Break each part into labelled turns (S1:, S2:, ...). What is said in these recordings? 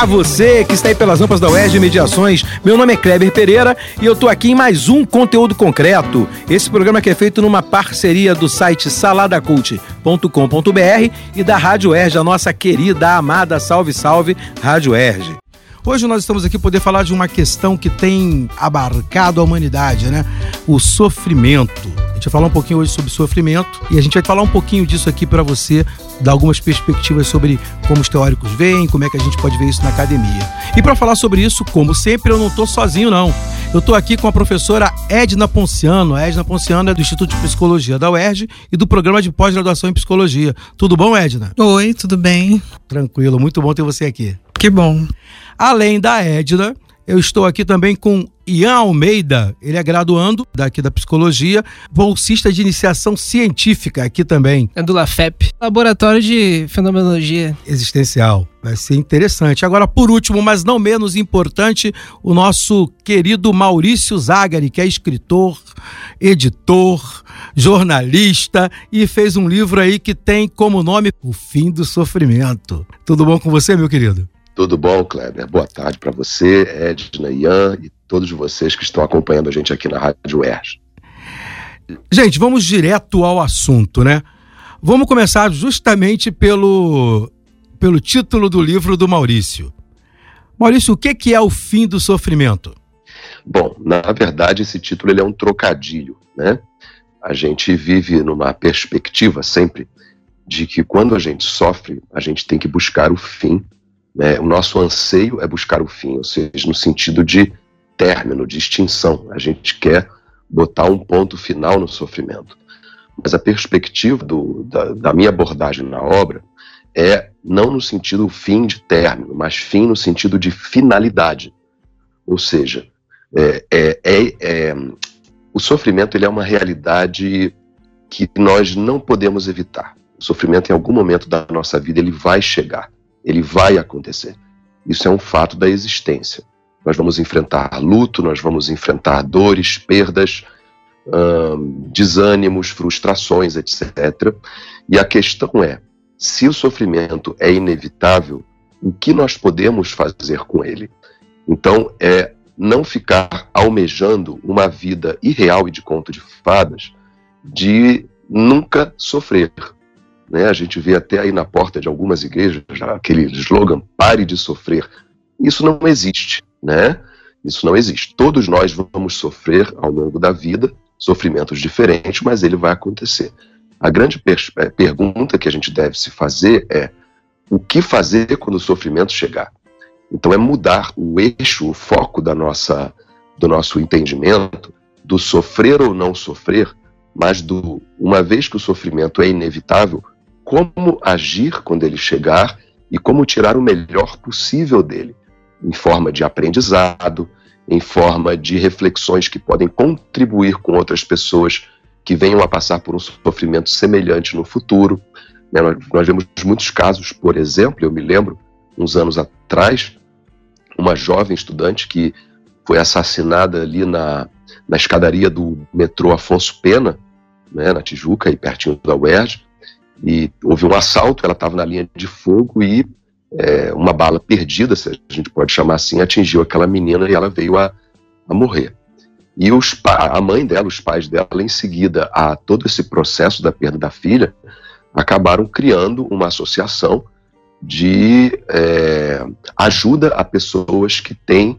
S1: Olá, você que está aí pelas rampas da UERJ Mediações. Meu nome é Kleber Pereira e eu tô aqui em mais um conteúdo concreto. Esse programa que é feito numa parceria do site saladacult.com.br e da Rádio UERJ, a nossa querida, amada, salve, salve, Rádio UERJ. Hoje nós estamos aqui poder falar de uma questão que tem abarcado a humanidade, né? O sofrimento. A gente vai falar um pouquinho hoje sobre sofrimento e a gente vai falar um pouquinho disso aqui para você, dar algumas perspectivas sobre como os teóricos veem, como é que a gente pode ver isso na academia. E para falar sobre isso, como sempre, eu não estou sozinho não. Eu estou aqui com a professora Edna Ponciano. A Edna Ponciano é do Instituto de Psicologia da UERJ e do programa de pós-graduação em psicologia. Tudo bom, Edna?
S2: Oi, tudo bem?
S1: Tranquilo, muito bom ter você aqui.
S2: Que bom.
S1: Além da Edna, eu estou aqui também com Ian Almeida. Ele é graduando daqui da psicologia, bolsista de iniciação científica aqui também,
S2: É do LAFEP, Laboratório de Fenomenologia.
S1: existencial. Vai ser interessante. Agora, por último, mas não menos importante, o nosso querido Maurício Zagari, que é escritor, editor, jornalista e fez um livro aí que tem como nome O Fim do Sofrimento. Tudo bom com você, meu querido?
S3: Tudo bom, Kleber? Boa tarde para você, Edna, Ian e todos vocês que estão acompanhando a gente aqui na Rádio ERJ.
S1: Gente, vamos direto ao assunto, né? Vamos começar justamente pelo, pelo título do livro do Maurício. Maurício, o que que é o fim do sofrimento?
S3: Bom, na verdade, esse título ele é um trocadilho, né? A gente vive numa perspectiva sempre de que quando a gente sofre, a gente tem que buscar o fim. Né? O nosso anseio é buscar o fim, ou seja, no sentido de término, de extinção. A gente quer botar um ponto final no sofrimento. Mas a perspectiva do- da, da minha abordagem na obra é não no sentido fim de término, mas fim no sentido de finalidade. Ou seja, é, é- é- é- o sofrimento ele é uma realidade que nós não podemos evitar. O sofrimento, em algum momento da nossa vida, ele vai chegar, ele vai acontecer. Isso é um fato da existência. Nós vamos enfrentar luto, nós vamos enfrentar dores, perdas, ahn, desânimos, frustrações, etc. E a questão é: se o sofrimento é inevitável, o que nós podemos fazer com ele? Então, é não ficar almejando uma vida irreal e de conto de fadas de nunca sofrer. Né? A gente vê até aí na porta de algumas igrejas aquele slogan: pare de sofrer. Isso não existe, né? Isso não existe. Todos nós vamos sofrer ao longo da vida, sofrimentos diferentes, mas ele vai acontecer. A grande pers- eh, pergunta que a gente deve se fazer é: o que fazer quando o sofrimento chegar? Então é mudar o eixo, o foco da nossa, do nosso entendimento do sofrer ou não sofrer, mas do uma vez que o sofrimento é inevitável, como agir quando ele chegar e como tirar o melhor possível dele, em forma de aprendizado, em forma de reflexões que podem contribuir com outras pessoas que venham a passar por um sofrimento semelhante no futuro. né? Nós, vemos muitos casos, por exemplo, eu me lembro, uns anos atrás, uma jovem estudante que foi assassinada ali na, na escadaria do metrô Afonso Pena, né, na Tijuca, aí pertinho da UERJ, e houve um assalto, ela estava na linha de fogo e é, uma bala perdida, se a gente pode chamar assim, atingiu aquela menina e ela veio a, a morrer. E os, a mãe dela, os pais dela, em seguida a todo esse processo da perda da filha, acabaram criando uma associação de é, ajuda a pessoas que têm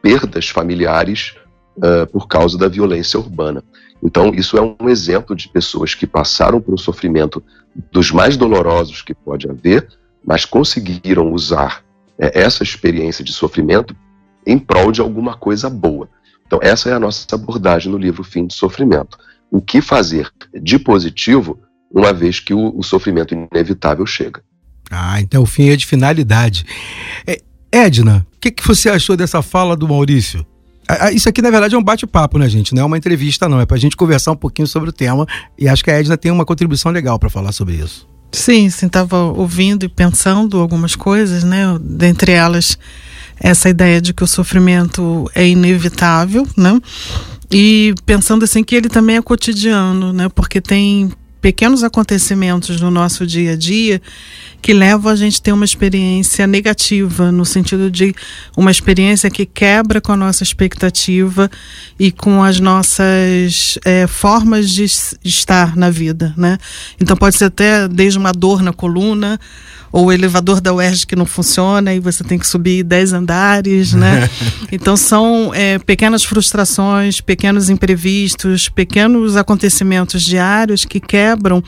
S3: perdas familiares uh, por causa da violência urbana. Então, isso é um exemplo de pessoas que passaram por um sofrimento dos mais dolorosos que pode haver, mas conseguiram usar é, essa experiência de sofrimento em prol de alguma coisa boa. Então, essa é a nossa abordagem no livro Fim de Sofrimento. O que fazer de positivo uma vez que o, o sofrimento inevitável chega.
S1: Ah, então o fim é de finalidade. É, Edna, o que, que você achou dessa fala do Maurício? Isso aqui, na verdade, é um bate-papo, né, gente? Não é uma entrevista, não. É pra gente conversar um pouquinho sobre o tema. E acho que a Edna tem uma contribuição legal para falar sobre isso.
S2: Sim, sim, estava ouvindo e pensando algumas coisas, né? Dentre elas, essa ideia de que o sofrimento é inevitável, né? E pensando assim que ele também é cotidiano, né? Porque tem pequenos acontecimentos no nosso dia a dia que levam a gente a ter uma experiência negativa, no sentido de uma experiência que quebra com a nossa expectativa e com as nossas é, formas de estar na vida, né? Então pode ser até desde uma dor na coluna ou o elevador da UERJ que não funciona e você tem que subir 10 andares, né? então são é, pequenas frustrações, pequenos imprevistos, pequenos acontecimentos diários que quebram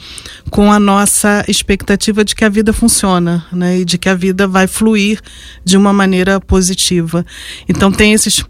S2: com a nossa expectativa de que a vida funciona, né? E de que a vida vai fluir de uma maneira positiva. Então tem esses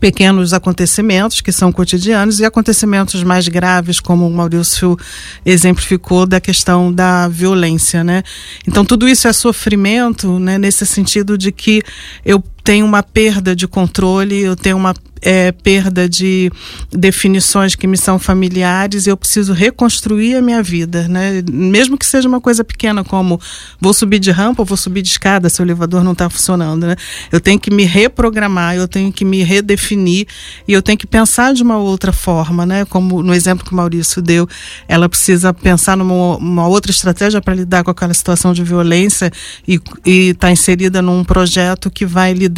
S2: pequenos acontecimentos que são cotidianos e acontecimentos mais graves, como o Maurício exemplificou da questão da violência, né? Então tudo isso é sofrimento, né? Nesse sentido de que eu tenho uma perda de controle, eu tenho uma é, perda de definições que me são familiares e eu preciso reconstruir a minha vida, né? Mesmo que seja uma coisa pequena como vou subir de rampa ou vou subir de escada se o elevador não está funcionando, né? Eu tenho que me reprogramar, eu tenho que me redefinir e eu tenho que pensar de uma outra forma, né? Como no exemplo que o Maurício deu, ela precisa pensar numa outra estratégia para lidar com aquela situação de violência e estar tá inserida num projeto que vai lidar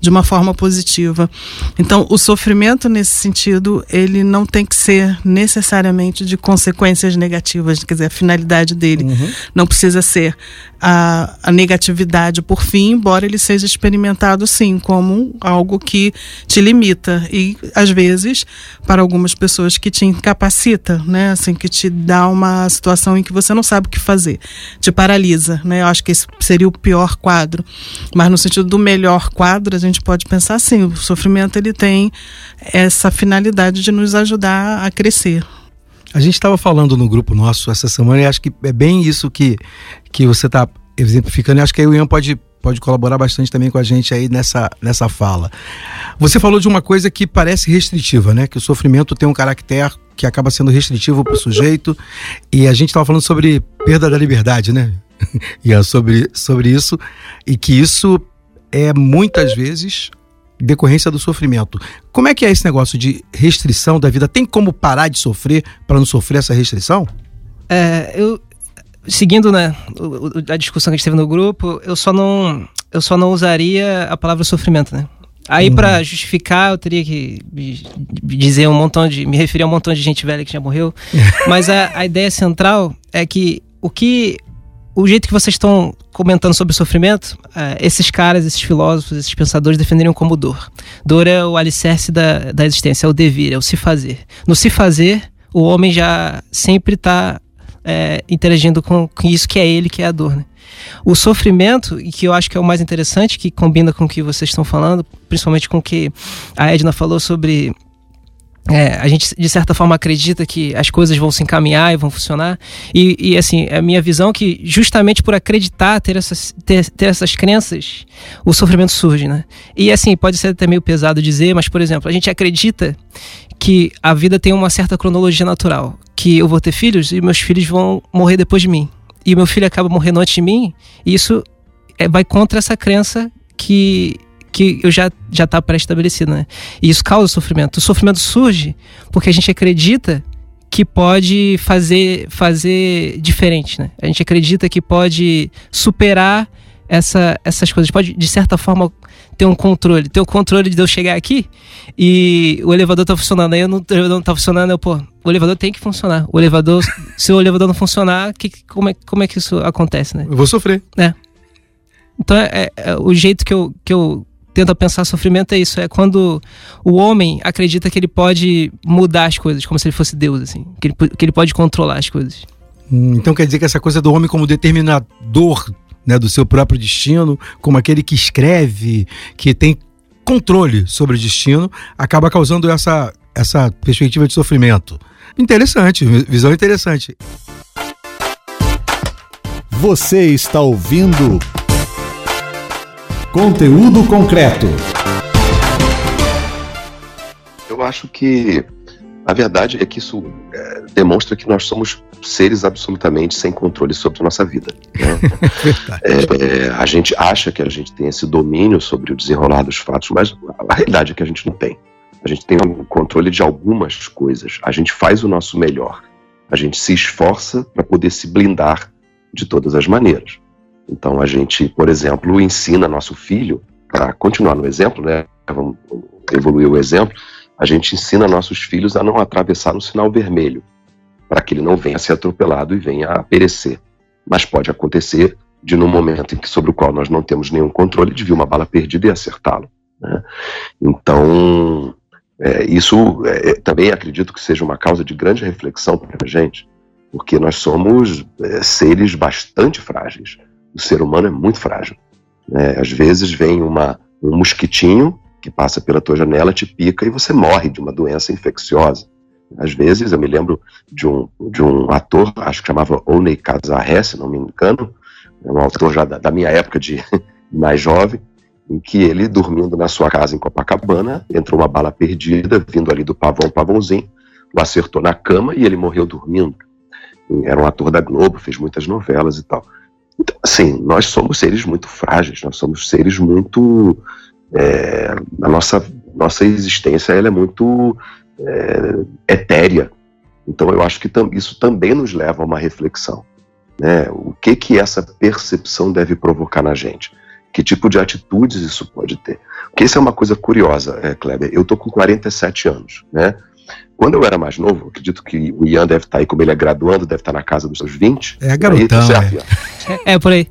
S2: de uma forma positiva. Então, então, o sofrimento nesse sentido, ele não tem que ser necessariamente de consequências negativas, quer dizer, a finalidade dele uhum. não precisa ser a, a, negatividade por fim, embora ele seja experimentado sim como algo que te limita e às vezes para algumas pessoas que te incapacita, né, assim que te dá uma situação em que você não sabe o que fazer, te paralisa, né? Eu acho que esse seria o pior quadro, mas no sentido do melhor quadro, a gente pode pensar assim, o sofrimento ele tem essa finalidade de nos ajudar a crescer.
S1: A gente estava falando no grupo nosso essa semana e acho que é bem isso que, que você está exemplificando. E acho que aí o Ian pode, pode colaborar bastante também com a gente aí nessa, nessa fala. Você falou de uma coisa que parece restritiva, né? Que o sofrimento tem um caráter que acaba sendo restritivo para o sujeito. E a gente estava falando sobre perda da liberdade, né? e sobre, sobre isso. E que isso é muitas vezes decorrência do sofrimento. Como é que é esse negócio de restrição da vida? Tem como parar de sofrer para não sofrer essa restrição?
S2: É, eu seguindo né, a discussão que a gente teve no grupo, eu só não eu só não usaria a palavra sofrimento, né? Aí uhum. para justificar eu teria que dizer um montão de me referir a um montão de gente velha que já morreu, mas a, a ideia central é que o que o jeito que vocês estão comentando sobre o sofrimento, uh, esses caras, esses filósofos, esses pensadores defenderiam como dor. Dor é o alicerce da, da existência, é o devir, é o se fazer. No se fazer, o homem já sempre está é, interagindo com, com, isso que é ele, que é a dor. Né? O sofrimento, e que eu acho que é o mais interessante, que combina com o que vocês estão falando, principalmente com o que a Edna falou sobre é, a gente, de certa forma, acredita que as coisas vão se encaminhar e vão funcionar. E, e assim, a minha visão é que, justamente por acreditar, ter essas, ter, ter essas crenças, o sofrimento surge, né? E assim, pode ser até meio pesado dizer, mas, por exemplo, a gente acredita que a vida tem uma certa cronologia natural. Que eu vou ter filhos e meus filhos vão morrer depois de mim. E meu filho acaba morrendo antes de mim, e isso é, vai contra essa crença que que eu já já está pré-estabelecido, né? E isso causa sofrimento. O sofrimento surge porque a gente acredita que pode fazer fazer diferente, né? A gente acredita que pode superar essa, essas coisas, pode de certa forma
S4: ter um controle. Ter o controle de eu chegar aqui e o elevador tá funcionando. Aí eu não, o elevador não tá funcionando, eu, pô, o elevador tem que funcionar. O elevador, se o elevador não funcionar, que, como, é, como é que isso acontece, né?
S1: Eu vou sofrer.
S4: É. Então, é, é, o jeito que eu, que eu tento pensar sofrimento é isso. É quando o homem acredita que ele pode mudar as coisas, como se ele fosse Deus, assim. Que ele, que ele pode controlar as coisas.
S1: Hum, então quer dizer que essa coisa do homem como determinador né, do seu próprio destino, como aquele que escreve, que tem controle sobre o destino, acaba causando essa, essa perspectiva de sofrimento. Interessante, visão interessante.
S5: Você está ouvindo Conteúdo concreto.
S3: Eu acho que a verdade é que isso é, demonstra que nós somos seres absolutamente sem controle sobre a nossa vida. Né? é, é, a gente acha que a gente tem esse domínio sobre o desenrolar dos fatos, mas a realidade é que a gente não tem. A gente tem o controle de algumas coisas. A gente faz o nosso melhor. A gente se esforça para poder se blindar de todas as maneiras. Então a gente, por exemplo, ensina nosso filho, para continuar no exemplo, né? Vamos evoluir o exemplo, a gente ensina nossos filhos a não atravessar no sinal vermelho, para que ele não venha a ser atropelado e venha a perecer. Mas pode acontecer de num momento que sobre o qual nós não temos nenhum controle de vir uma bala perdida e acertá-lo. Né? Então é, isso é, também acredito que seja uma causa de grande reflexão para a gente, porque nós somos é, seres bastante frágeis o ser humano é muito frágil. Né? Às vezes vem uma, um mosquitinho que passa pela tua janela, te pica e você morre de uma doença infecciosa. Às vezes, eu me lembro de um, de um ator, acho que chamava Oney Kazaré, se não me engano, é um autor já da, da minha época de mais jovem, em que ele, dormindo na sua casa em Copacabana, entrou uma bala perdida, vindo ali do pavão, pavãozinho, o acertou na cama e ele morreu dormindo. Era um ator da Globo, fez muitas novelas e tal. Então, assim, nós somos seres muito frágeis, nós somos seres muito. É, a nossa, nossa existência ela é muito é, etérea. Então, eu acho que tam, isso também nos leva a uma reflexão. Né? O que, que essa percepção deve provocar na gente? Que tipo de atitudes isso pode ter? Porque isso é uma coisa curiosa, é, Kleber. Eu tô com 47 anos, né? Quando eu era mais novo, acredito que o Ian deve estar aí, como ele é graduando, deve estar na casa dos seus 20.
S1: É garotão, aí, certo,
S4: é. é. por aí.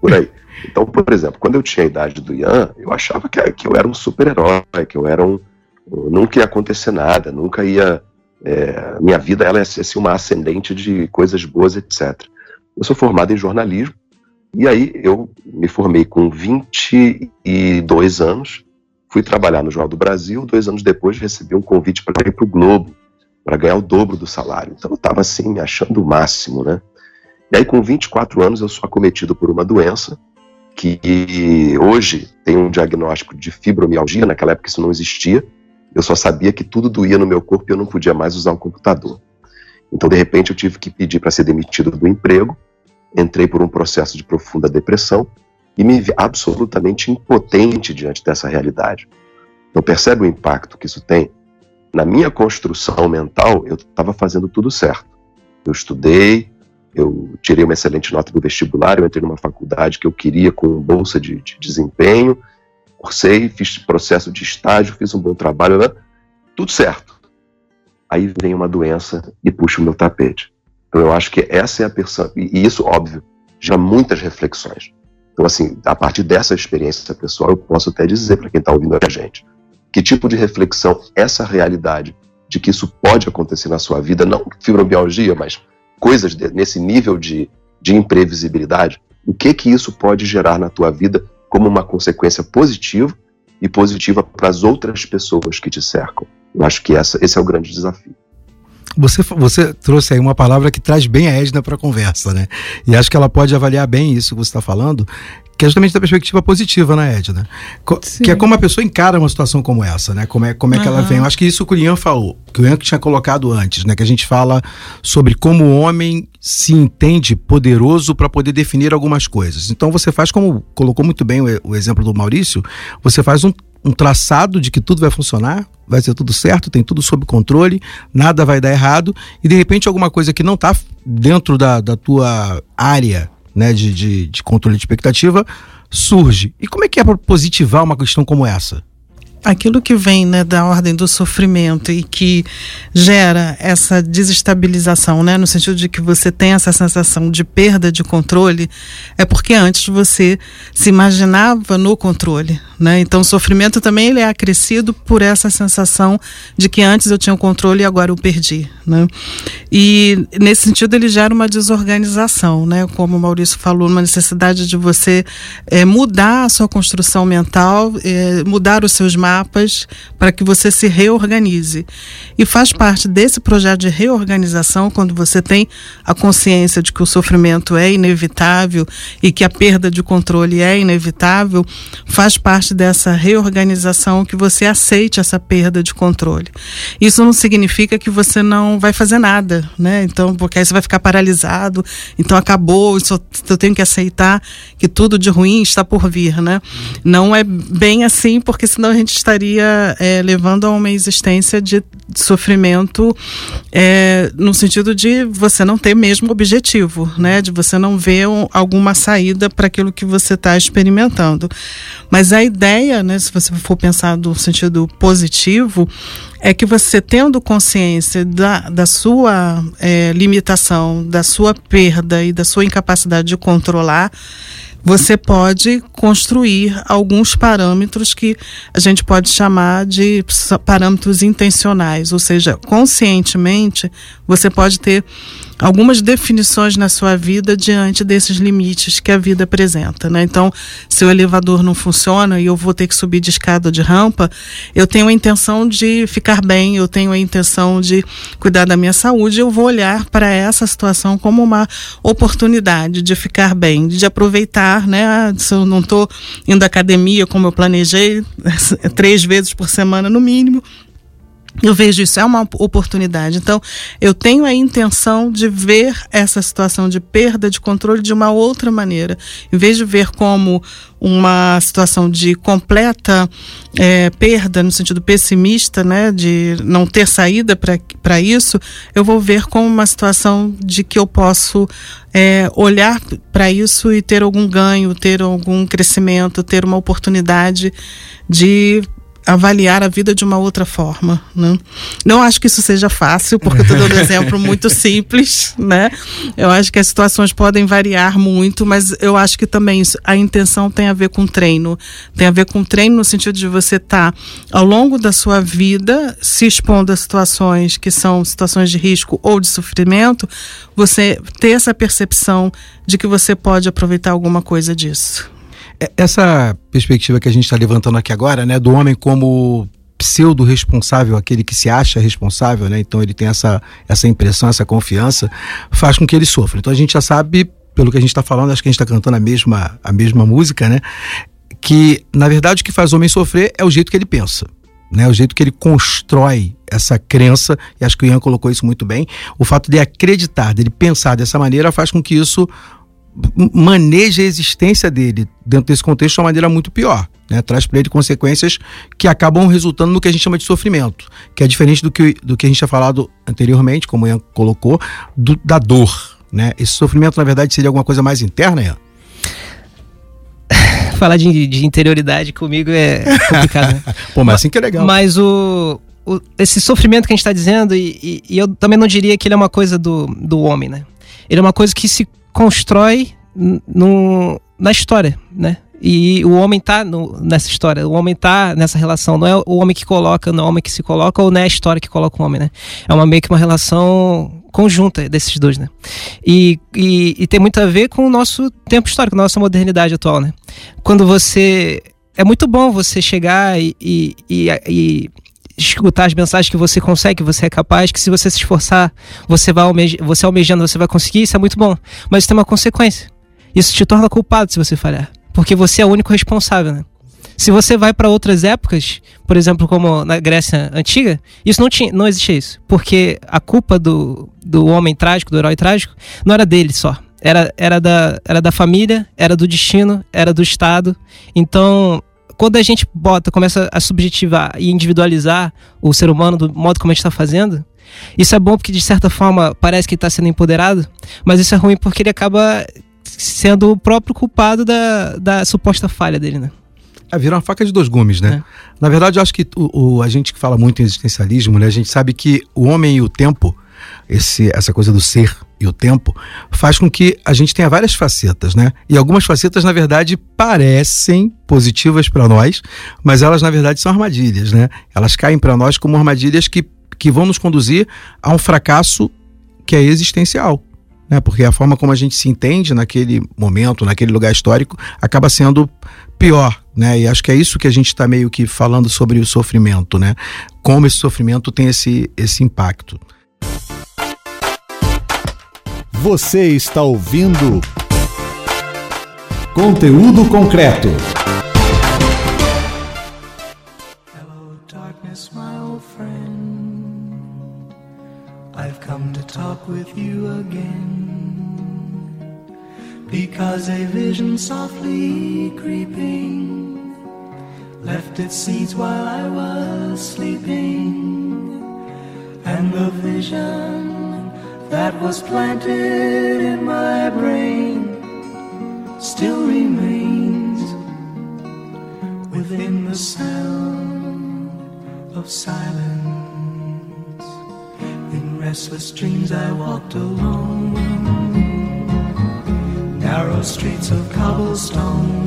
S3: Por aí. Então, por exemplo, quando eu tinha a idade do Ian, eu achava que, que eu era um super-herói, que eu era um. Nunca ia acontecer nada, nunca ia. É, minha vida ela ia ser assim, uma ascendente de coisas boas, etc. Eu sou formado em jornalismo, e aí eu me formei com 22 anos Fui trabalhar no Jornal do Brasil, dois anos depois recebi um convite para ir para o Globo, para ganhar o dobro do salário. Então eu estava assim, me achando o máximo, né? E aí com 24 anos eu sou acometido por uma doença que hoje tem um diagnóstico de fibromialgia, naquela época isso não existia. Eu só sabia que tudo doía no meu corpo e eu não podia mais usar um computador. Então, de repente, eu tive que pedir para ser demitido do emprego. Entrei por um processo de profunda depressão e me vi absolutamente impotente diante dessa realidade. Então percebe o impacto que isso tem? Na minha construção mental, eu estava fazendo tudo certo. Eu estudei, eu tirei uma excelente nota do vestibular, eu entrei numa faculdade que eu queria com bolsa de, de desempenho, cursei, fiz processo de estágio, fiz um bom trabalho, né? tudo certo. Aí vem uma doença e puxa o meu tapete. Então eu acho que essa é a percepção, e isso, óbvio, já muitas reflexões. Então, assim, a partir dessa experiência pessoal, eu posso até dizer para quem está ouvindo a gente que tipo de reflexão essa realidade de que isso pode acontecer na sua vida, não fibromialgia, mas coisas nesse nível de, de imprevisibilidade, o que que isso pode gerar na tua vida como uma consequência positiva e positiva para as outras pessoas que te cercam. Eu acho que essa, esse é o grande desafio.
S1: Você, você trouxe aí uma palavra que traz bem a Edna para a conversa, né? E acho que ela pode avaliar bem isso que você está falando, que é justamente da perspectiva positiva, né, Edna? Que é como a pessoa encara uma situação como essa, né? Como é, como é que ela vem. Eu acho que isso que o Ian falou, que o Ian tinha colocado antes, né? Que a gente fala sobre como o homem se entende poderoso para poder definir algumas coisas. Então você faz, como colocou muito bem o, o exemplo do Maurício, você faz um um traçado de que tudo vai funcionar, vai ser tudo certo, tem tudo sob controle, nada vai dar errado, e de repente alguma coisa que não está dentro da, da tua área né, de, de, de, controle de expectativa surge. E como é que é para positivar uma questão como essa?
S2: Aquilo que vem né, da ordem do sofrimento e que gera essa desestabilização, né, no sentido de que você tem essa sensação de perda de controle, é porque antes você se imaginava no controle. Né? Então, o sofrimento também ele é acrescido por essa sensação de que antes eu tinha o controle e agora eu perdi. Né? E, nesse sentido, ele gera uma desorganização, né? como o Maurício falou, uma necessidade de você é, mudar a sua construção mental, é, mudar os seus mapas etapas para que você se reorganize. E faz parte desse projeto de reorganização, quando você tem a consciência de que o sofrimento é inevitável e que a perda de controle é inevitável, faz parte dessa reorganização que você aceite essa perda de controle. Isso não significa que você não vai fazer nada, né? Então, porque aí você vai ficar paralisado, então acabou, isso, eu tenho que aceitar que tudo de ruim está por vir, né? Não é bem assim, porque senão a gente estaria é, levando a uma existência de sofrimento é, no sentido de você não ter mesmo objetivo, né? De você não ver um, alguma saída para aquilo que você está experimentando. Mas a ideia, né, se você for pensar no sentido positivo, é que você tendo consciência da, da sua é, limitação, da sua perda e da sua incapacidade de controlar, você pode construir alguns parâmetros que a gente pode chamar de parâmetros intencionais, ou seja, conscientemente você pode ter algumas definições na sua vida diante desses limites que a vida apresenta, né? Então, se o elevador não funciona e eu vou ter que subir de escada ou de rampa, eu tenho a intenção de ficar bem, eu tenho a intenção de cuidar da minha saúde, eu vou olhar para essa situação como uma oportunidade de ficar bem, de aproveitar, né? Ah, se eu não estou indo à academia como eu planejei, três vezes por semana no mínimo, eu vejo isso, é uma oportunidade. Então, eu tenho a intenção de ver essa situação de perda de controle de uma outra maneira. Em vez de ver como uma situação de completa é, perda, no sentido pessimista, né, de não ter saída para isso, eu vou ver como uma situação de que eu posso é, olhar para isso e ter algum ganho, ter algum crescimento, ter uma oportunidade de avaliar a vida de uma outra forma. Né? Não acho que isso seja fácil, porque eu estou dando um exemplo muito simples, né? Eu acho que as situações podem variar muito, mas eu acho que também isso, a intenção tem a ver com treino. Tem a ver com treino no sentido de você estar, tá, ao longo da sua vida, se expondo a situações que são situações de risco ou de sofrimento, você ter essa percepção de que você pode aproveitar alguma coisa disso.
S1: É, essa perspectiva que a gente está levantando aqui agora, né, do homem como pseudo responsável, aquele que se acha responsável, né? Então ele tem essa, essa impressão, essa confiança, faz com que ele sofra. Então a gente já sabe, pelo que a gente está falando, acho que a gente está cantando a mesma, a mesma música, né? Que na verdade o que faz o homem sofrer é o jeito que ele pensa. Né, o jeito que ele constrói essa crença, e acho que o Ian colocou isso muito bem, o fato de acreditar, dele pensar dessa maneira, faz com que isso maneja a existência dele dentro desse contexto de uma maneira muito pior. Né? Traz para ele consequências que acabam resultando no que a gente chama de sofrimento, que é diferente do que, do que a gente tinha falado anteriormente, como o Ian colocou, do, da dor. Né? Esse sofrimento, na verdade, seria alguma coisa mais interna, Ian?
S4: Falar de, de interioridade comigo é complicado. Né?
S1: Pô, mas assim que é legal.
S4: Mas o, o esse sofrimento que a gente está dizendo, e, e, e eu também não diria que ele é uma coisa do, do homem, né? Ele é uma coisa que se constrói no, na história, né? E o homem tá no, nessa história, o homem tá nessa relação. Não é o homem que coloca, não é o homem que se coloca, ou não é a história que coloca o homem, né? É uma meio que uma relação conjunta desses dois, né? E, e, e tem muito a ver com o nosso tempo histórico, nossa modernidade atual, né? Quando você. É muito bom você chegar e, e, e escutar as mensagens que você consegue, que você é capaz, que se você se esforçar, você vai almej você almejando, você vai conseguir, isso é muito bom. Mas isso tem uma consequência. Isso te torna culpado se você falhar, porque você é o único responsável, né? Se você vai para outras épocas, por exemplo, como na Grécia antiga, isso não tinha, não existia isso, porque a culpa do, do homem trágico, do herói trágico, não era dele só. Era, era, da, era da família, era do destino, era do Estado. Então, quando a gente bota, começa a subjetivar e individualizar o ser humano do modo como a gente está fazendo, isso é bom porque de certa forma parece que está sendo empoderado, mas isso é ruim porque ele acaba sendo o próprio culpado da, da suposta falha dele, né?
S1: É, vira uma faca de dois gumes, né?
S4: É.
S1: Na verdade, eu acho que o, o- a gente que fala muito em existencialismo, né? A gente sabe que o homem e o tempo, esse, essa coisa do ser e o tempo, faz com que a gente tenha várias facetas, né? E algumas facetas, na verdade, parecem positivas para nós, mas elas, na verdade, são armadilhas, né? Elas caem para nós como armadilhas que, que vão nos conduzir a um fracasso que é existencial. Né? Porque a forma como a gente se entende naquele momento, naquele lugar histórico, acaba sendo pior, né? E acho que é isso que a gente está meio que falando sobre o sofrimento, né? Como esse sofrimento tem esse, esse impacto.
S5: Você está ouvindo Conteúdo Concreto.
S6: Hello, darkness, my old friend. I've come to talk with you again. Because a vision softly creeping left its seeds while I was sleeping. And the vision that was planted in my brain still remains within the sound of silence. In restless dreams, I walked alone, narrow streets of cobblestone,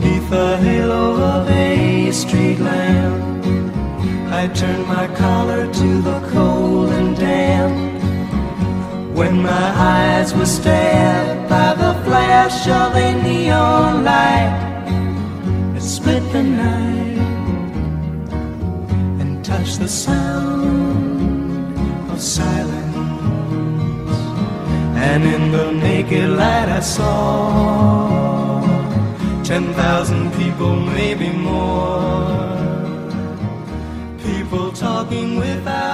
S6: neath the halo of a street lamp. I turned my collar to the cold. When my eyes were stabbed by the flash of a neon light, it split the night and touched the sound of silence. And in the naked light, I saw ten thousand people, maybe more. People talking without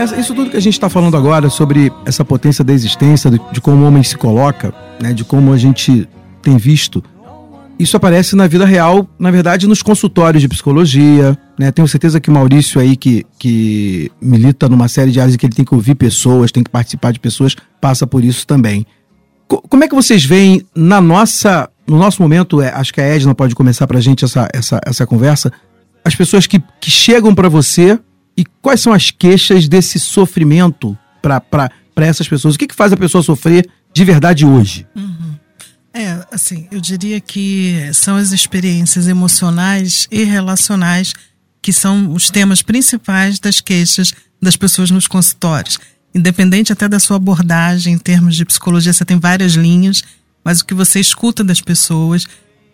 S1: Essa- isso tudo que a gente está falando agora sobre essa potência da existência, de, de como o homem se coloca, né, de como a gente tem visto, isso aparece na vida real, na verdade, nos consultórios de psicologia. Né? Tenho certeza que o Maurício aí, que, que milita numa série de áreas em que ele tem que ouvir pessoas, tem que participar de pessoas, passa por isso também. Co- como é que vocês veem na nossa, no nosso momento, é, acho que a Edna pode começar pra gente essa, essa, essa conversa, as pessoas que, que chegam pra você e quais são as queixas desse sofrimento pra essas pessoas? O que, que faz a pessoa sofrer de verdade hoje?
S2: É, assim, eu diria que são as experiências emocionais e relacionais que são os temas principais das queixas das pessoas nos consultórios. Independente até da sua abordagem em termos de psicologia, você tem várias linhas, mas o que você escuta das pessoas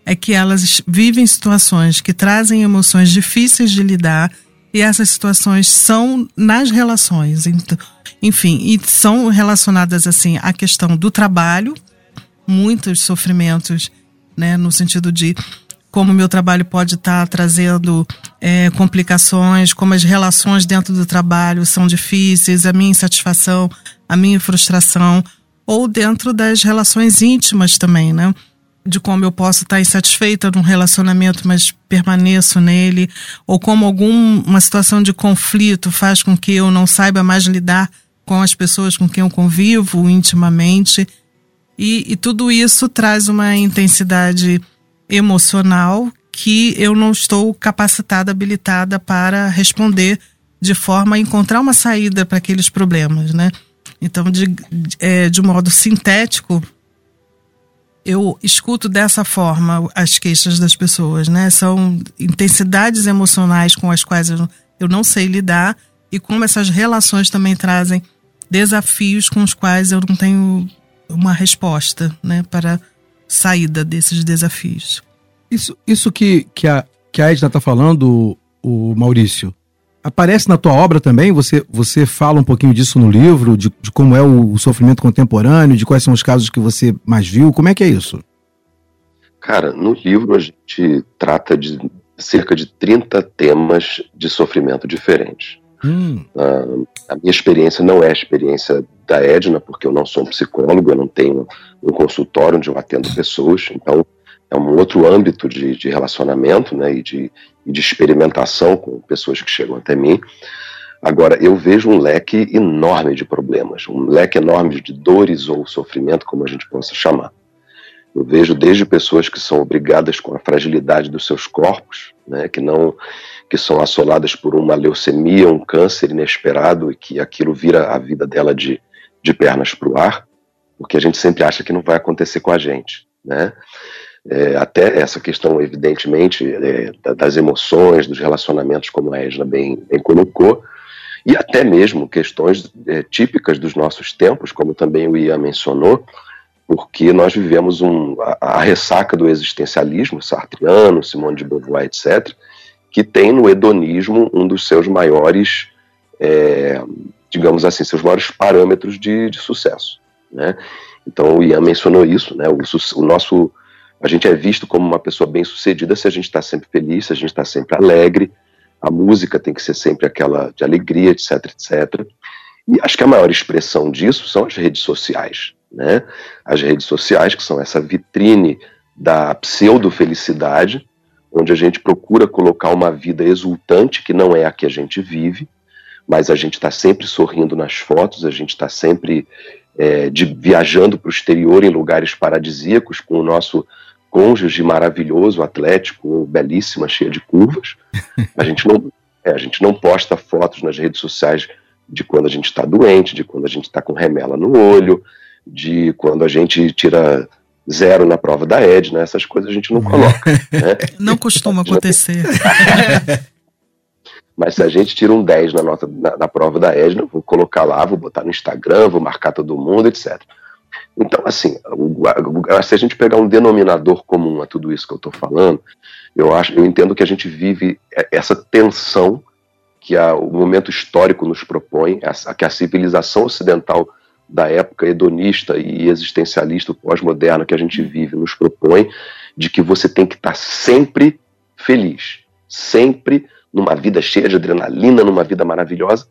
S2: é que elas vivem situações que trazem emoções difíceis de lidar e essas situações são nas relações. Enfim, e são relacionadas assim à questão do trabalho, muitos sofrimentos, né, no sentido de como o meu trabalho pode estar trazendo é, complicações, como as relações dentro do trabalho são difíceis, a minha insatisfação, a minha frustração, ou dentro das relações íntimas também, né? De como eu posso estar insatisfeita num relacionamento, mas permaneço nele, ou como alguma situação de conflito faz com que eu não saiba mais lidar com as pessoas com quem eu convivo intimamente. E, e tudo isso traz uma intensidade emocional que eu não estou capacitada, habilitada para responder de forma a encontrar uma saída para aqueles problemas, né? Então, de, de, é, de modo sintético, eu escuto dessa forma as queixas das pessoas, né? São intensidades emocionais com as quais eu, não sei lidar e como essas relações também trazem desafios com os quais eu não tenho uma resposta, né, para saída desses desafios.
S1: Isso, isso que, que, a, que a Edna está falando, o Maurício, aparece na tua obra também? Você, você fala um pouquinho disso no livro, de, de como é o, o, sofrimento contemporâneo, de quais são os casos que você mais viu? Como é que é isso?
S3: Cara, no livro a gente trata de cerca de 30 temas de sofrimento diferentes.
S1: Hum.
S3: Uh, a minha experiência não é a experiência da Edna, porque eu não sou um psicólogo, eu não tenho um consultório onde eu atendo pessoas, então é um outro âmbito de, de relacionamento né, e, de, de experimentação com pessoas que chegam até mim. Agora, eu vejo um leque enorme de problemas, um leque enorme de dores ou sofrimento, como a gente possa chamar. Eu vejo desde pessoas que são obrigadas com a fragilidade dos seus corpos, né, que não que são assoladas por uma leucemia, um câncer inesperado e que aquilo vira a vida dela de, de pernas para o ar, porque a gente sempre acha que não vai acontecer com a gente, né? É, até essa questão, evidentemente, é, das emoções, dos relacionamentos, como a Edna bem, bem colocou, e até mesmo questões é, típicas dos nossos tempos, como também o Ian mencionou, porque nós vivemos um, a, a, ressaca do existencialismo sartriano, Simone de Beauvoir, etc., que tem no hedonismo um dos seus maiores, é, digamos assim, seus maiores parâmetros de, de sucesso. Né? Então o Ian mencionou isso, né? o, o nosso a gente é visto como uma pessoa bem sucedida se a gente está sempre feliz, se a gente está sempre alegre, a música tem que ser sempre aquela de alegria, etc, etc. E acho que a maior expressão disso são as redes sociais né? As redes sociais, que são essa vitrine da pseudo-felicidade, onde a gente procura colocar uma vida exultante, que não é a que a gente vive, mas a gente está sempre sorrindo nas fotos, a gente está sempre é, de, viajando para o exterior em lugares paradisíacos, com o nosso cônjuge maravilhoso, atlético, belíssima, cheia de curvas. A gente não, é, a gente não posta fotos nas redes sociais de quando a gente está doente, de quando a gente está com remela no olho, de quando a gente tira zero na prova da Edna, essas coisas a gente não coloca. Né?
S2: Não costuma acontecer.
S3: Mas se a gente tira um 10 na, nota, na, na prova da Edna, vou colocar lá, vou botar no Instagram, vou marcar todo mundo, etc. Então, assim, se a gente pegar um denominador comum a tudo isso que eu estou falando, eu, acho, eu entendo que a gente vive essa tensão que a, o momento histórico nos propõe, que a civilização ocidental da época hedonista e existencialista pós-moderna que a gente vive nos propõe de que você tem que estar sempre feliz, sempre numa vida cheia de adrenalina, numa vida maravilhosa,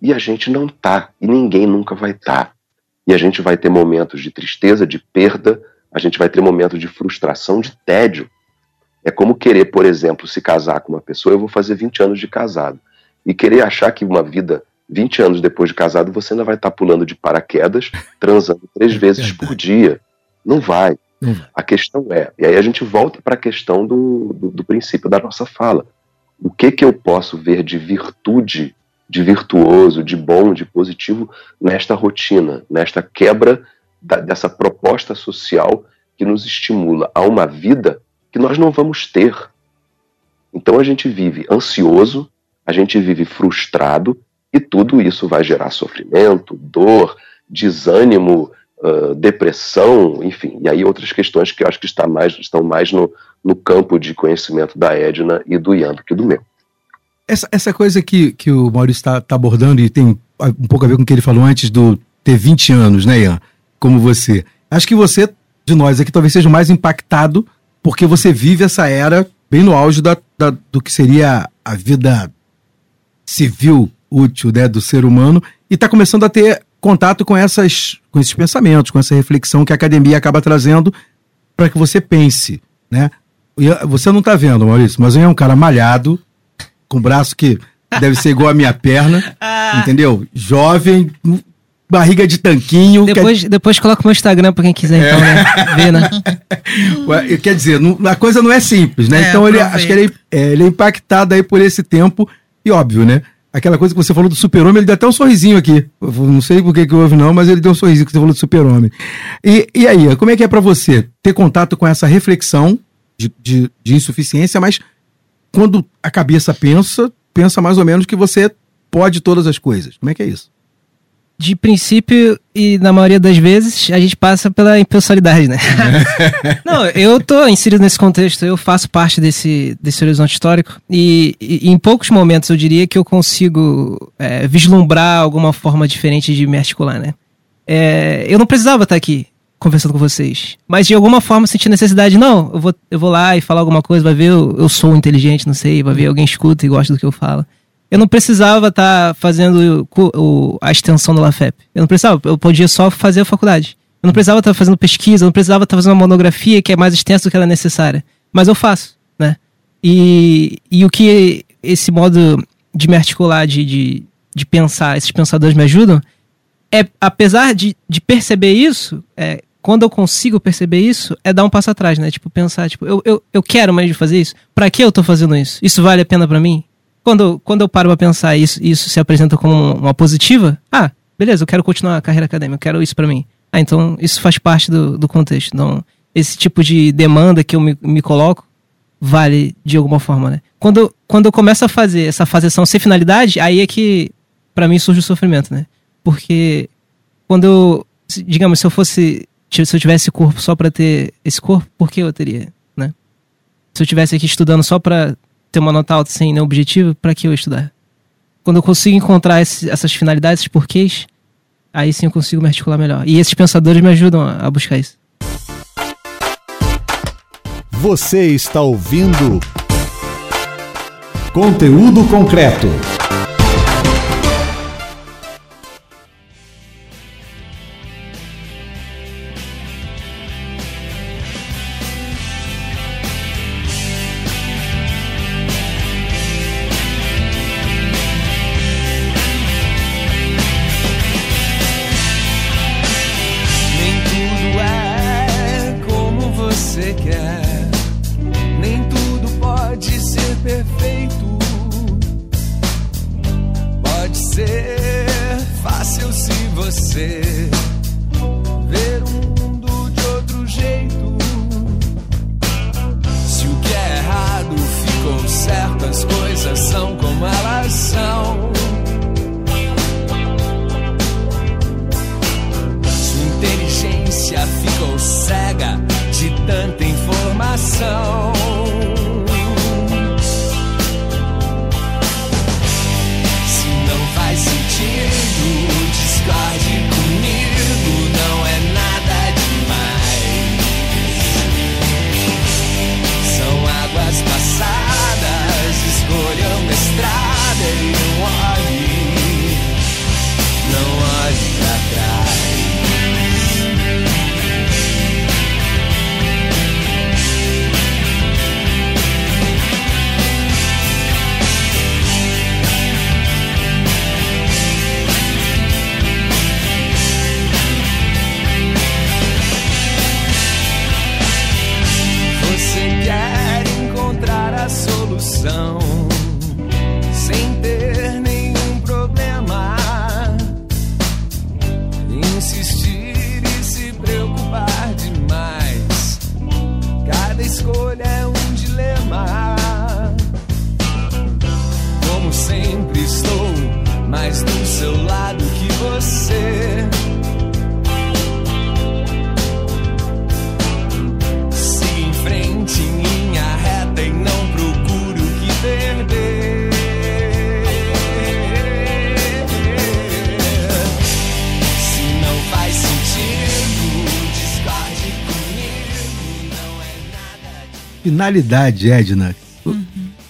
S3: e a gente não tá, e ninguém nunca vai estar. Tá. E a gente vai ter momentos de tristeza, de perda, a gente vai ter momentos de frustração, de tédio. É como querer, por exemplo, se casar com uma pessoa, eu vou fazer 20 anos de casado, e querer achar que uma vida 20 anos depois de casado, você ainda vai estar tá pulando de paraquedas, transando três vezes por dia. Não vai. A questão é, e aí a gente volta para a questão do, do, do, princípio da nossa fala. O que que eu posso ver de virtude, de virtuoso, de bom, de positivo nesta rotina, nesta quebra da, dessa proposta social que nos estimula a uma vida que nós não vamos ter. Então a gente vive ansioso, a gente vive frustrado, e tudo isso vai gerar sofrimento, dor, desânimo, uh, depressão, enfim. E aí outras questões que eu acho que está mais, estão mais no, no campo de conhecimento da Edna e do Ian do que do meu.
S1: Essa, essa coisa que, que o Maurício está tá abordando e tem um pouco a ver com o que ele falou antes do ter 20 anos, né, Ian? Como você. Acho que você, de nós aqui, talvez seja o mais impactado porque você vive essa era bem no auge da, da do que seria a vida civil útil né, do ser humano e está começando a ter contato com, essas, com esses pensamentos, com essa reflexão que a academia acaba trazendo para que você pense, né? Você não está vendo, Maurício, mas é um cara malhado, com braço que deve ser igual a minha perna, entendeu? Jovem, barriga de tanquinho.
S4: Depois, quer... depois coloca o meu Instagram para quem quiser, então, né? Ver,
S1: né? quer dizer, não, a coisa não é simples, né? É, então ele, acho que ele é, ele é impactado aí por esse tempo, e óbvio, né? aquela coisa que você falou do super-homem, ele deu até um sorrisinho aqui. Eu não sei por que, que houve, não, mas ele deu um sorrisinho que você falou do super-homem. E, e aí, como é que é para você ter contato com essa reflexão de, de, de, insuficiência, mas quando a cabeça pensa, pensa mais ou menos que você pode todas as coisas. Como é que é isso?
S4: de princípio e na maioria das vezes a gente passa pela impessoalidade, né? Não, eu tô inserido nesse contexto, eu faço parte desse, desse horizonte histórico e, e em poucos momentos eu diria que eu consigo é, vislumbrar alguma forma diferente de me articular, né? É, eu não precisava estar aqui conversando com vocês, mas de alguma forma senti necessidade, não, eu vou, eu vou lá e falar alguma coisa, vai ver, eu, eu sou inteligente, não sei, vai ver, alguém escuta e gosta do que eu falo eu não precisava estar tá fazendo o, a extensão do LAFEP. Eu não precisava, eu podia só fazer a faculdade. Eu não precisava estar fazendo pesquisa, eu não precisava estar fazendo uma monografia que é mais extensa do que ela é necessária. Mas eu faço, né? E, e o que esse modo de me articular, de, de, de pensar, esses pensadores me ajudam, é, apesar de, de perceber isso, é, quando eu consigo perceber isso, é dar um passo atrás, né? Tipo, pensar, tipo, eu, eu, eu quero mais de fazer isso? Pra que eu tô fazendo isso? Isso vale a pena pra mim? Quando, quando eu paro pra pensar isso, isso se apresenta como uma positiva, ah, beleza, eu quero continuar a carreira acadêmica, eu quero isso pra mim. Ah, então isso faz parte do, do contexto. Então, esse tipo de demanda que eu me, me coloco vale de alguma forma, né? Quando, quando eu começo a fazer essa fazeção sem finalidade, aí é que pra mim surge o sofrimento, né? Porque quando eu, digamos, se eu fosse, se eu tivesse corpo só pra ter esse corpo, por que eu teria, né? Se eu tivesse aqui estudando só pra ter uma nota alta sem nenhum objetivo, pra que eu estudar? Quando eu consigo encontrar esse- essas finalidades, esses porquês, aí sim eu consigo me articular melhor. E esses pensadores me ajudam a, a buscar isso.
S5: Você está ouvindo Conteúdo Concreto.
S6: De
S1: Finalidade, Edna.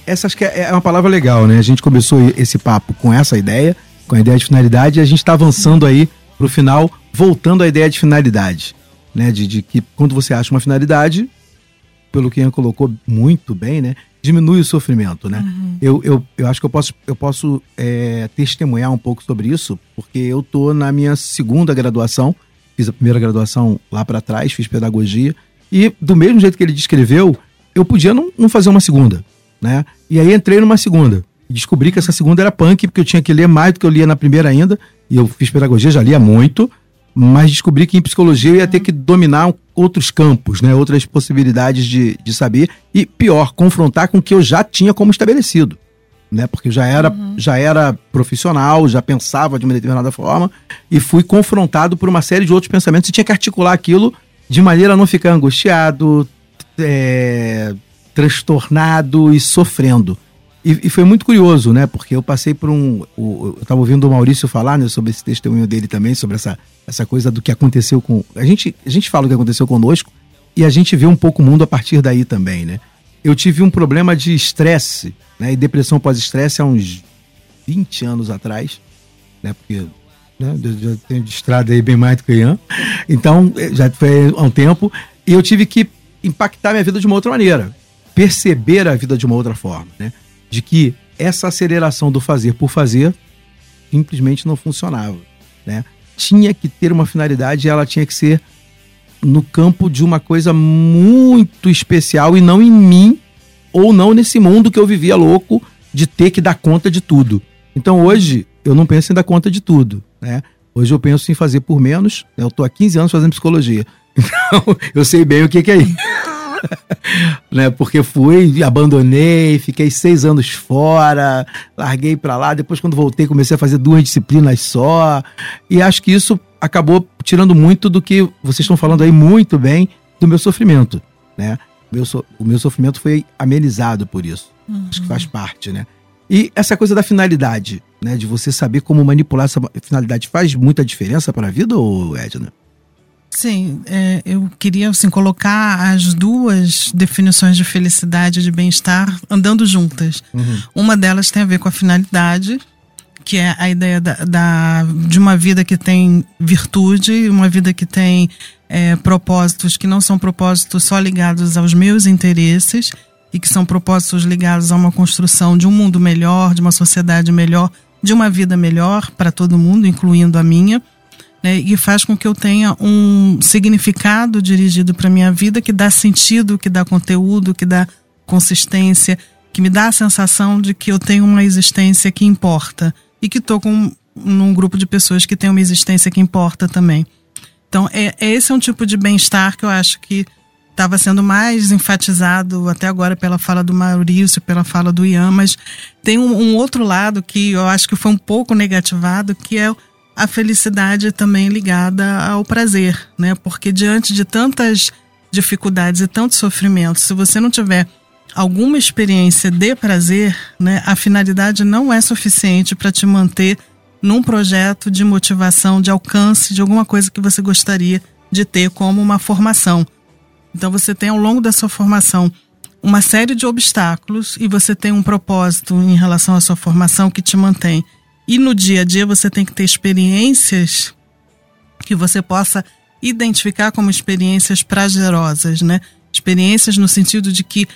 S1: Essa acho que é é uma palavra legal, né? A gente começou esse papo com essa ideia, com a ideia de finalidade, e a gente está avançando aí pro final, voltando à ideia de finalidade. Né? De, de que quando você acha uma finalidade, pelo que Ian colocou muito bem, né? Diminui o sofrimento, né? Eu, eu, eu acho que eu posso, eu posso é, testemunhar um pouco sobre isso, porque eu tô na minha segunda graduação, fiz a primeira graduação lá para trás, fiz pedagogia, e do mesmo jeito que ele descreveu, eu podia não, não fazer uma segunda, né? E aí entrei numa segunda. Descobri que essa segunda era punk, porque eu tinha que ler mais do que eu lia na primeira ainda, e eu fiz pedagogia, já lia muito, mas descobri que em psicologia eu ia ter que dominar outros campos, né? outras possibilidades de, de saber, e pior, confrontar com o que eu já tinha como estabelecido. Né? Porque eu já era, já era profissional, já pensava de uma determinada forma, e fui confrontado por uma série de outros pensamentos e tinha que articular aquilo de maneira a não ficar angustiado, é, transtornado e sofrendo. E, e foi muito curioso, né? Porque eu passei por um. o- eu estava ouvindo o Maurício falar né, sobre esse testemunho dele também, sobre essa, essa coisa do que aconteceu com. A gente, a gente fala o que aconteceu conosco e a gente vê um pouco o mundo a partir daí também, né? Eu tive um problema de estresse, né? E depressão pós-estresse há uns 20 anos atrás, né? Porque né? Eu já tenho de estrada aí bem mais do que o Ian. Então, já foi há um tempo. E eu tive que impactar minha vida de uma outra maneira. Perceber a vida de uma outra forma, né? De que essa aceleração do fazer por fazer simplesmente não funcionava, né? Tinha que ter uma finalidade e ela tinha que ser no campo de uma coisa muito especial e não em mim ou não nesse mundo que eu vivia louco de ter que dar conta de tudo. Então hoje eu não penso em dar conta de tudo, né? Hoje eu penso em fazer por menos. né? Eu estou há 15 anos fazendo psicologia. Então eu sei bem o que, que é isso. né? Porque fui, abandonei, fiquei seis anos fora, larguei para lá. Depois, quando voltei, comecei a fazer duas disciplinas só. E acho que isso acabou tirando muito do que vocês estão falando aí muito bem do meu sofrimento, né? Meu so- o meu sofrimento foi amenizado por isso. Acho que faz parte, né? E essa coisa da finalidade, né? De você saber como manipular essa finalidade faz muita diferença para a vida, ou Edna?
S2: Sim, é, eu queria assim, colocar as duas definições de felicidade e de bem-estar andando juntas. Uma delas tem a ver com a finalidade, que é a ideia da, da- de uma vida que tem virtude, uma vida que tem é, propósitos que não são propósitos só ligados aos meus interesses e que são propósitos ligados a uma construção de um mundo melhor, de uma sociedade melhor, de uma vida melhor para todo mundo, incluindo a minha né, e faz com que eu tenha um significado dirigido para minha vida que dá sentido, que dá conteúdo, que dá consistência, que me dá a sensação de que eu tenho uma existência que importa e que estou com num grupo de pessoas que tem uma existência que importa também. Então, é, é esse é um tipo de bem-estar que eu acho que estava sendo mais enfatizado até agora pela fala do Maurício, pela fala do Ian, mas tem um, um outro lado que eu acho que foi um pouco negativado, que é a felicidade também ligada ao prazer, né? Porque diante de tantas dificuldades e tanto sofrimento, se você não tiver alguma experiência de prazer, né, a finalidade não é suficiente para te manter num projeto de motivação, de alcance de alguma coisa que você gostaria de ter como uma formação. Então você tem ao longo da sua formação uma série de obstáculos e você tem um propósito em relação à sua formação que te mantém. E no dia a dia você tem que ter experiências que você possa identificar como experiências prazerosas, né? Experiências no sentido de que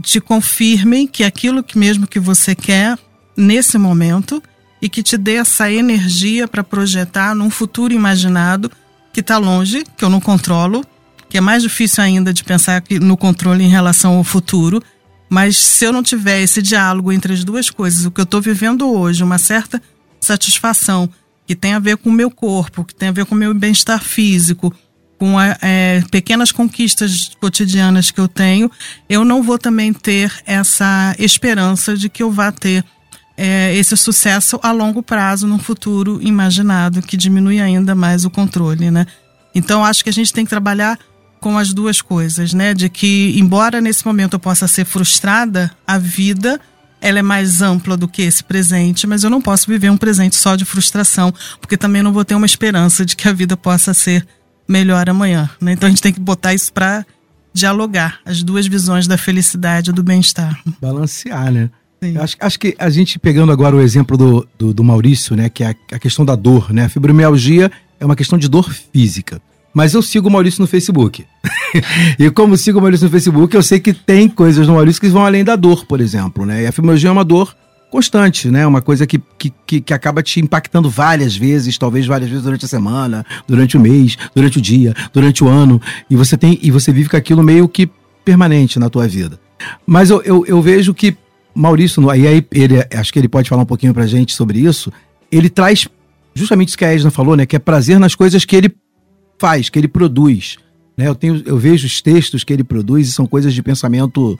S2: te confirmem que aquilo que mesmo que você quer nesse momento e que te dê essa energia para projetar num futuro imaginado que está longe, que eu não controlo, que é mais difícil ainda de pensar no controle em relação ao futuro. Mas se eu não tiver esse diálogo entre as duas coisas, o que eu estou vivendo hoje, uma certa satisfação que tem a ver com o meu corpo, que tem a ver com o meu bem-estar físico, com a, é, pequenas conquistas cotidianas que eu tenho, eu não vou também ter essa esperança de que eu vá ter é, esse sucesso a longo prazo, num futuro imaginado, que diminui ainda mais o controle, né? Então, acho que a gente tem que trabalhar com as duas coisas, né? De que, embora nesse momento eu possa ser frustrada, a vida ela é mais ampla do que esse presente, mas eu não posso viver um presente só de frustração, porque também não vou ter uma esperança de que a vida possa ser melhor amanhã, né? Então a gente tem que botar isso para dialogar as duas visões da felicidade e do bem-estar.
S1: Balancear, né? Acho, acho que a gente pegando agora o exemplo do, do, do Maurício, né? Que é a, a questão da dor, né? A fibromialgia é uma questão de dor física. Mas eu sigo o Maurício no Facebook. e como sigo o Maurício no Facebook, eu sei que tem coisas no Maurício que vão além da dor, por exemplo, né? E a fibromialgia é uma dor constante, né? Uma coisa que, que, que, acaba te impactando várias vezes, talvez várias vezes durante a semana, durante o mês, durante o dia, durante o ano. E você tem e você vive com aquilo meio que permanente na tua vida. Mas eu, eu, eu vejo que Maurício, aí, aí ele, acho que ele pode falar um pouquinho pra gente sobre isso. Ele traz justamente isso que a Edna falou, né? Que é prazer nas coisas que ele faz, que ele produz. Né? Eu, tenho, eu vejo os textos que ele produz e são coisas de pensamento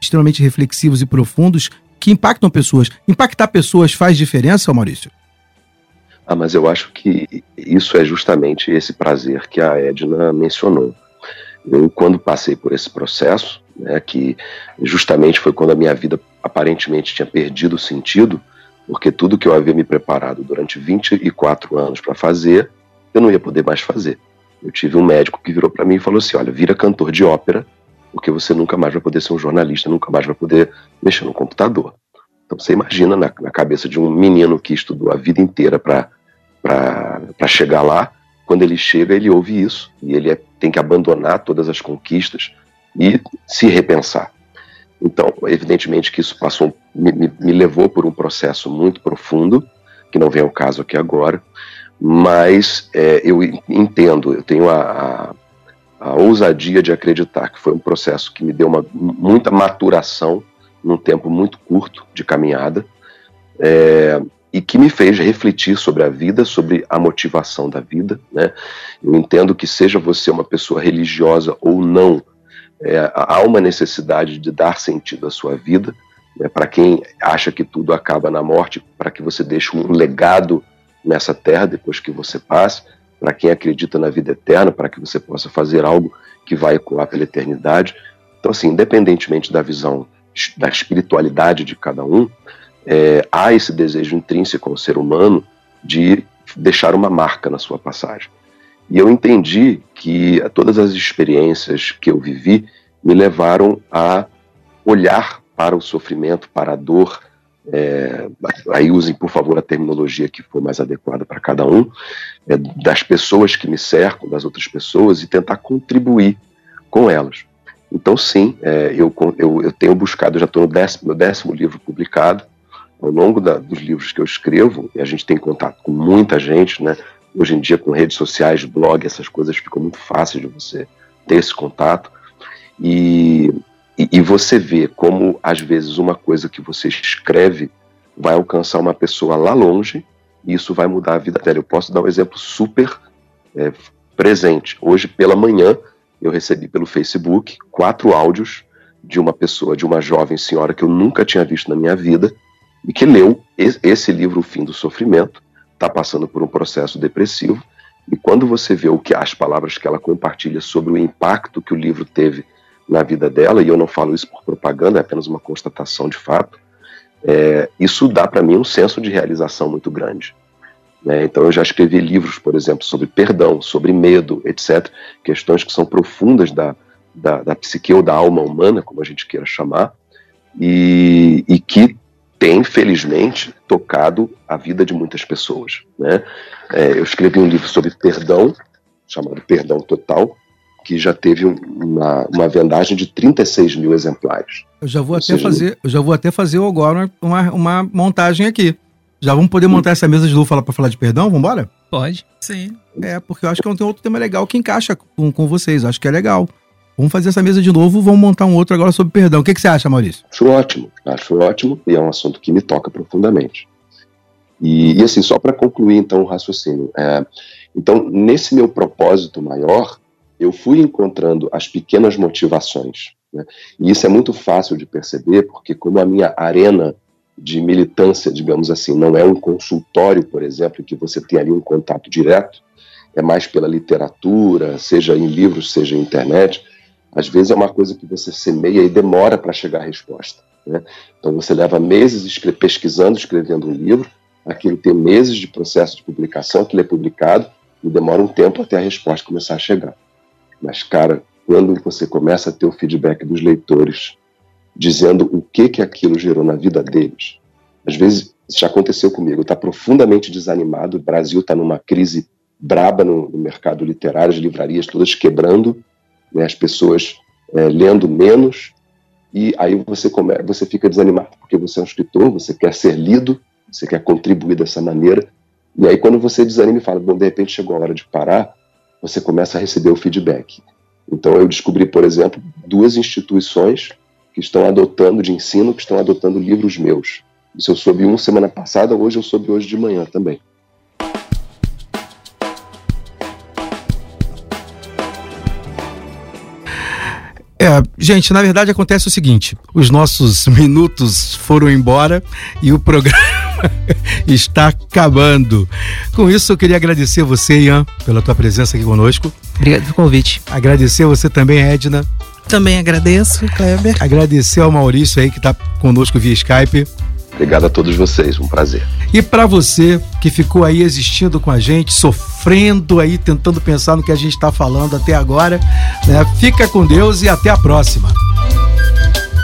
S1: extremamente reflexivos e profundos que impactam pessoas. Impactar pessoas faz diferença, Maurício?
S3: Ah, mas eu acho que isso é justamente esse prazer que a Edna mencionou. Eu, quando passei por esse processo, né, que justamente foi quando a minha vida aparentemente tinha perdido o sentido, porque tudo que eu havia me preparado durante 24 anos para fazer, eu não ia poder mais fazer. Eu tive um médico que virou para mim e falou assim: olha, vira cantor de ópera, porque você nunca mais vai poder ser um jornalista, nunca mais vai poder mexer no computador. Então você imagina na, na cabeça de um menino que estudou a vida inteira para chegar lá. Quando ele chega, ele ouve isso e ele é, tem que abandonar todas as conquistas e se repensar. Então, evidentemente que isso passou, me, me, levou por um processo muito profundo, que não vem ao caso aqui agora, mas é, eu entendo, eu tenho a, a, a, ousadia de acreditar que foi um processo que me deu uma, muita maturação num tempo muito curto de caminhada, é, e que me fez refletir sobre a vida, sobre a motivação da vida. Né? Eu entendo que, seja você uma pessoa religiosa ou não, é, há uma necessidade de dar sentido à sua vida. Né? Para quem acha que tudo acaba na morte, para que você deixe um legado nessa terra depois que você passe. Para quem acredita na vida eterna, para que você possa fazer algo que vai ecoar pela eternidade. Então, assim, independentemente da visão da espiritualidade de cada um, é, há esse desejo intrínseco ao ser humano de deixar uma marca na sua passagem. E eu entendi que todas as experiências que eu vivi me levaram a olhar para o sofrimento, para a dor. É, aí usem, por favor, a terminologia que for mais adequada para cada um, é, das pessoas que me cercam, das outras pessoas, e tentar contribuir com elas. Então, sim, é, eu, eu, eu, tenho buscado, já estou no décimo, meu décimo livro publicado, ao longo da, dos livros que eu escrevo, e a gente tem contato com muita gente, né? Hoje em dia, com redes sociais, blog, essas coisas ficam muito fáceis de você ter esse contato. E, e, e você vê como, às vezes, uma coisa que você escreve vai alcançar uma pessoa lá longe e isso vai mudar a vida dela. Eu posso dar um exemplo super é, presente. Hoje, pela manhã, eu recebi pelo Facebook quatro áudios de uma pessoa, de uma jovem senhora que eu nunca tinha visto na minha vida, e que leu esse livro, O Fim do Sofrimento, está passando por um processo depressivo, e quando você vê o que as palavras que ela compartilha sobre o impacto que o livro teve na vida dela, e eu não falo isso por propaganda, é apenas uma constatação de fato, é, isso dá para mim um senso de realização muito grande. Né? Então eu já escrevi livros, por exemplo, sobre perdão, sobre medo, etc., questões que são profundas da, da, da psique ou da alma humana, como a gente queira chamar, e, e que tem, felizmente, tocado a vida de muitas pessoas. Né? É, eu escrevi um livro sobre perdão, chamado Perdão Total, que já teve uma, uma vendagem de 36 mil exemplares.
S1: Eu já vou até seja, fazer, eu já vou até fazer agora uma, uma montagem aqui. Já vamos poder montar essa mesa de luz para falar de perdão? Vamos embora?
S4: Pode.
S2: Sim.
S1: É, porque eu acho que tem outro tema legal que encaixa com, com vocês. Acho que é legal. Vamos fazer essa mesa de novo, vamos montar um outro agora sobre perdão. O que, que você acha, Maurício?
S3: Acho ótimo, acho ótimo e é um assunto que me toca profundamente. E, e assim, só para concluir então o raciocínio, é, então nesse meu propósito maior, eu fui encontrando as pequenas motivações. Né? E isso é muito fácil de perceber, porque como a minha arena de militância, digamos assim, não é um consultório, por exemplo, que você tem ali um contato direto, é mais pela literatura, seja em livros, seja em internet, às vezes é uma coisa que você semeia e demora para chegar à resposta. Né? Então você leva meses pesquisando, escrevendo um livro, aquilo tem meses de processo de publicação, aquilo é publicado e demora um tempo até a resposta começar a chegar. Mas, cara, quando você começa a ter o feedback dos leitores dizendo o que que aquilo gerou na vida deles, às vezes já aconteceu comigo, está profundamente desanimado, o Brasil está numa crise braba no, no mercado literário, as livrarias todas quebrando, né, as pessoas é, lendo menos, e aí você, come, você fica desanimado, porque você é um escritor, você quer ser lido, você quer contribuir dessa maneira, e aí quando você desanima e fala, bom, de repente chegou a hora de parar, você começa a receber o feedback. Então eu descobri, por exemplo, duas instituições que estão adotando de ensino, que estão adotando livros meus. Isso eu soube um semana passada, hoje eu soube hoje de manhã também.
S1: É, gente, na verdade acontece o seguinte: os nossos minutos foram embora e o programa está acabando. Com isso, eu queria agradecer você, Ian, pela tua presença aqui conosco.
S4: Obrigado pelo convite.
S1: Agradecer você também, Edna.
S2: Também agradeço, Kleber.
S1: Agradecer ao Maurício aí que está conosco via Skype.
S3: Obrigado a todos vocês, um prazer.
S1: E para você que ficou aí existindo com a gente, sofrendo aí, tentando pensar no que a gente está falando até agora, né? fica com Deus e até a próxima.